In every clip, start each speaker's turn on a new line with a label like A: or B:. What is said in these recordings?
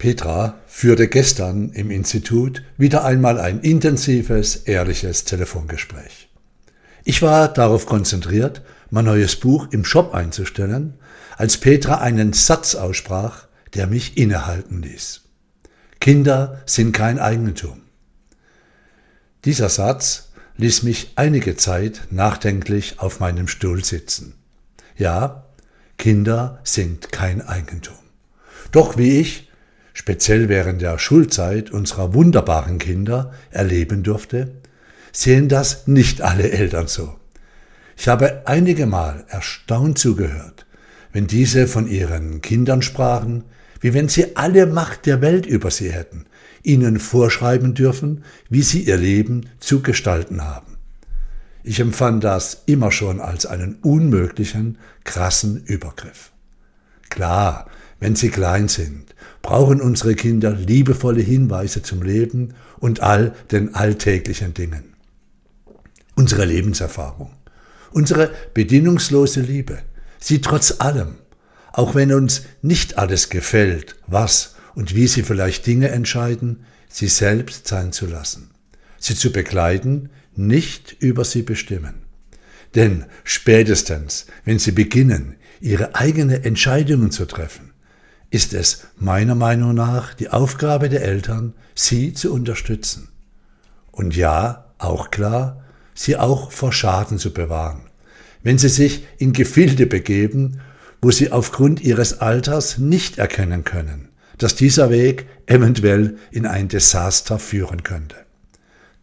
A: Petra führte gestern im Institut wieder einmal ein intensives, ehrliches Telefongespräch. Ich war darauf konzentriert, mein neues Buch im Shop einzustellen, als Petra einen Satz aussprach, der mich innehalten ließ. Kinder sind kein Eigentum. Dieser Satz ließ mich einige Zeit nachdenklich auf meinem Stuhl sitzen. Ja, Kinder sind kein Eigentum. Doch wie ich speziell während der Schulzeit unserer wunderbaren Kinder erleben durfte, sehen das nicht alle Eltern so. Ich habe einige Mal erstaunt zugehört, wenn diese von ihren Kindern sprachen, wie wenn sie alle Macht der Welt über sie hätten, ihnen vorschreiben dürfen, wie sie ihr Leben zu gestalten haben. Ich empfand das immer schon als einen unmöglichen, krassen Übergriff. Klar, wenn sie klein sind, brauchen unsere Kinder liebevolle Hinweise zum Leben und all den alltäglichen Dingen. Unsere Lebenserfahrung, unsere bedingungslose Liebe, sie trotz allem, auch wenn uns nicht alles gefällt, was und wie sie vielleicht Dinge entscheiden, sie selbst sein zu lassen, sie zu begleiten, nicht über sie bestimmen. Denn spätestens, wenn sie beginnen, ihre eigenen Entscheidungen zu treffen, ist es meiner Meinung nach die Aufgabe der Eltern, sie zu unterstützen. Und ja, auch klar, sie auch vor Schaden zu bewahren. Wenn sie sich in Gefilde begeben, wo sie aufgrund ihres Alters nicht erkennen können, dass dieser Weg eventuell in ein Desaster führen könnte.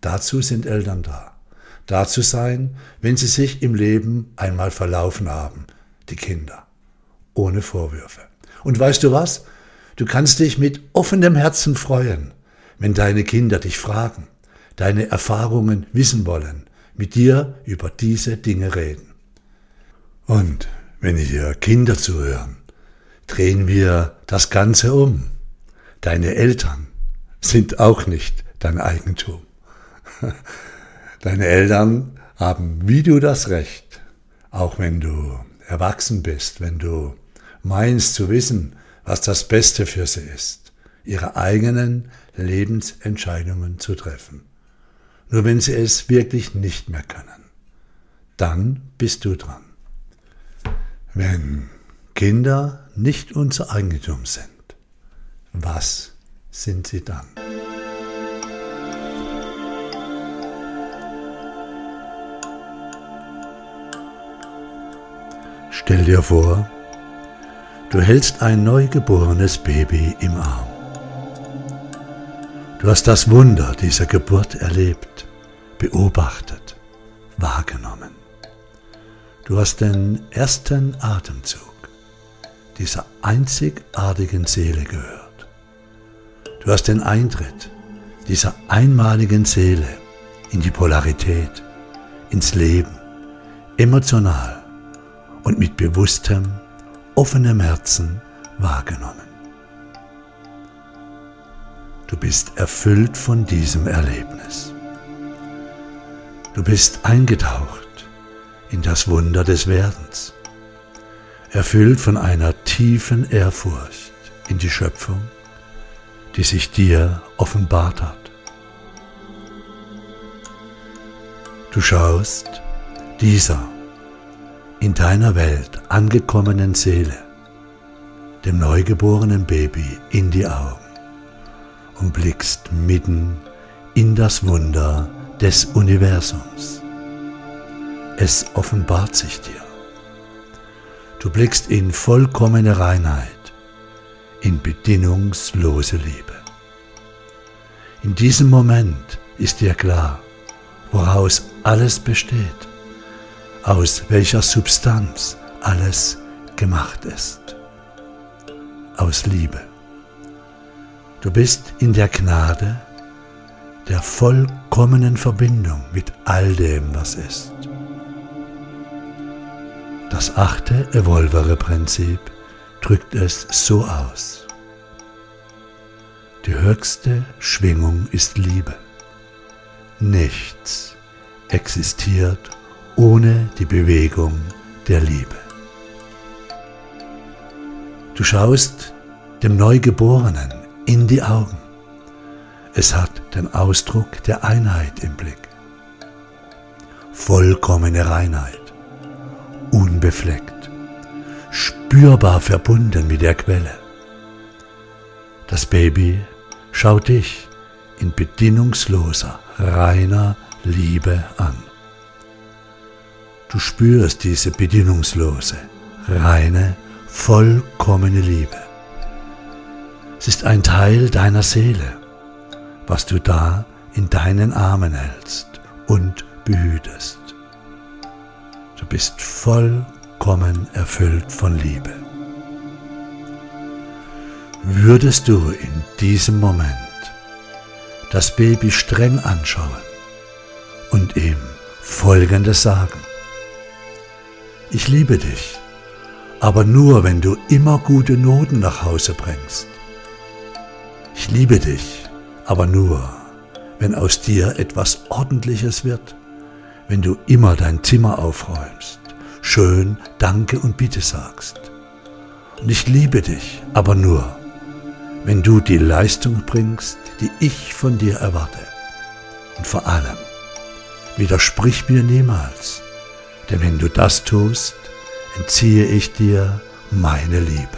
A: Dazu sind Eltern da. Dazu sein, wenn sie sich im Leben einmal verlaufen haben, die Kinder. Ohne Vorwürfe. Und weißt du was? Du kannst dich mit offenem Herzen freuen, wenn deine Kinder dich fragen, deine Erfahrungen wissen wollen, mit dir über diese Dinge reden. Und wenn hier Kinder zuhören, drehen wir das Ganze um. Deine Eltern sind auch nicht dein Eigentum. Deine Eltern haben wie du das Recht, auch wenn du erwachsen bist, wenn du meinst zu wissen, was das Beste für sie ist, ihre eigenen Lebensentscheidungen zu treffen. Nur wenn sie es wirklich nicht mehr können, dann bist du dran. Wenn Kinder nicht unser Eigentum sind, was sind sie dann? Stell dir vor, Du hältst ein neugeborenes Baby im Arm. Du hast das Wunder dieser Geburt erlebt, beobachtet, wahrgenommen. Du hast den ersten Atemzug dieser einzigartigen Seele gehört. Du hast den Eintritt dieser einmaligen Seele in die Polarität, ins Leben, emotional und mit bewusstem offenem Herzen wahrgenommen. Du bist erfüllt von diesem Erlebnis. Du bist eingetaucht in das Wunder des Werdens, erfüllt von einer tiefen Ehrfurcht in die Schöpfung, die sich dir offenbart hat. Du schaust dieser in deiner Welt angekommenen Seele, dem neugeborenen Baby, in die Augen und blickst mitten in das Wunder des Universums. Es offenbart sich dir. Du blickst in vollkommene Reinheit, in bedingungslose Liebe. In diesem Moment ist dir klar, woraus alles besteht aus welcher Substanz alles gemacht ist. Aus Liebe. Du bist in der Gnade der vollkommenen Verbindung mit all dem, was ist. Das achte Evolvere-Prinzip drückt es so aus. Die höchste Schwingung ist Liebe. Nichts existiert ohne die Bewegung der Liebe. Du schaust dem Neugeborenen in die Augen. Es hat den Ausdruck der Einheit im Blick. Vollkommene Reinheit, unbefleckt, spürbar verbunden mit der Quelle. Das Baby schaut dich in bedingungsloser, reiner Liebe an. Du spürst diese bedingungslose, reine, vollkommene Liebe. Es ist ein Teil deiner Seele, was du da in deinen Armen hältst und behütest. Du bist vollkommen erfüllt von Liebe. Würdest du in diesem Moment das Baby streng anschauen und ihm Folgendes sagen. Ich liebe dich, aber nur wenn du immer gute Noten nach Hause bringst. Ich liebe dich, aber nur, wenn aus dir etwas Ordentliches wird, wenn du immer dein Zimmer aufräumst, schön Danke und Bitte sagst. Und ich liebe dich, aber nur, wenn du die Leistung bringst, die ich von dir erwarte. Und vor allem, widersprich mir niemals, denn wenn du das tust, entziehe ich dir meine Liebe.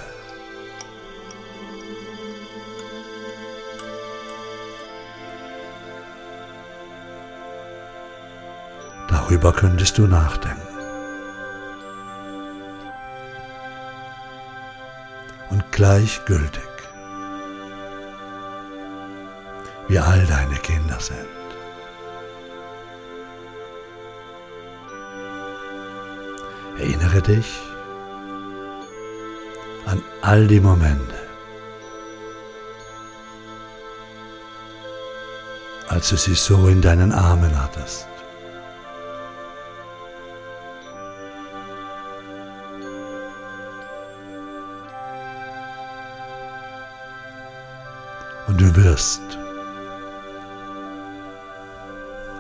A: Darüber könntest du nachdenken. Und gleichgültig, wie all deine Kinder sind. Erinnere dich an all die Momente, als du sie so in deinen Armen hattest. Und du wirst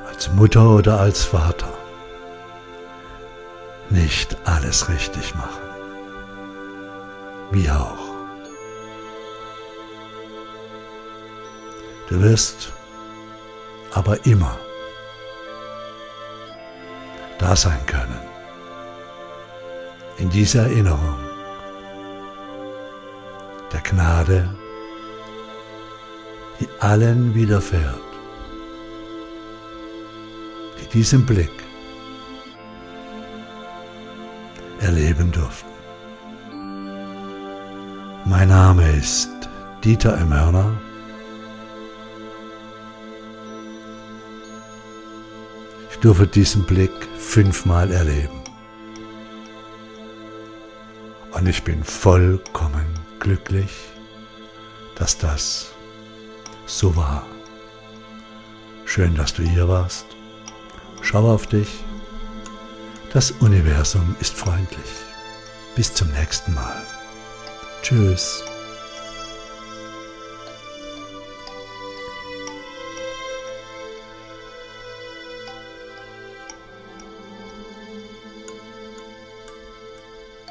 A: als Mutter oder als Vater nicht alles richtig machen. Wie auch. Du wirst aber immer da sein können. In dieser Erinnerung der Gnade, die allen widerfährt, die diesen Blick erleben durften. Mein Name ist Dieter M. Hörner. Ich durfte diesen Blick fünfmal erleben. Und ich bin vollkommen glücklich, dass das so war. Schön, dass du hier warst. Schau auf dich das Universum ist freundlich. Bis zum nächsten Mal. Tschüss.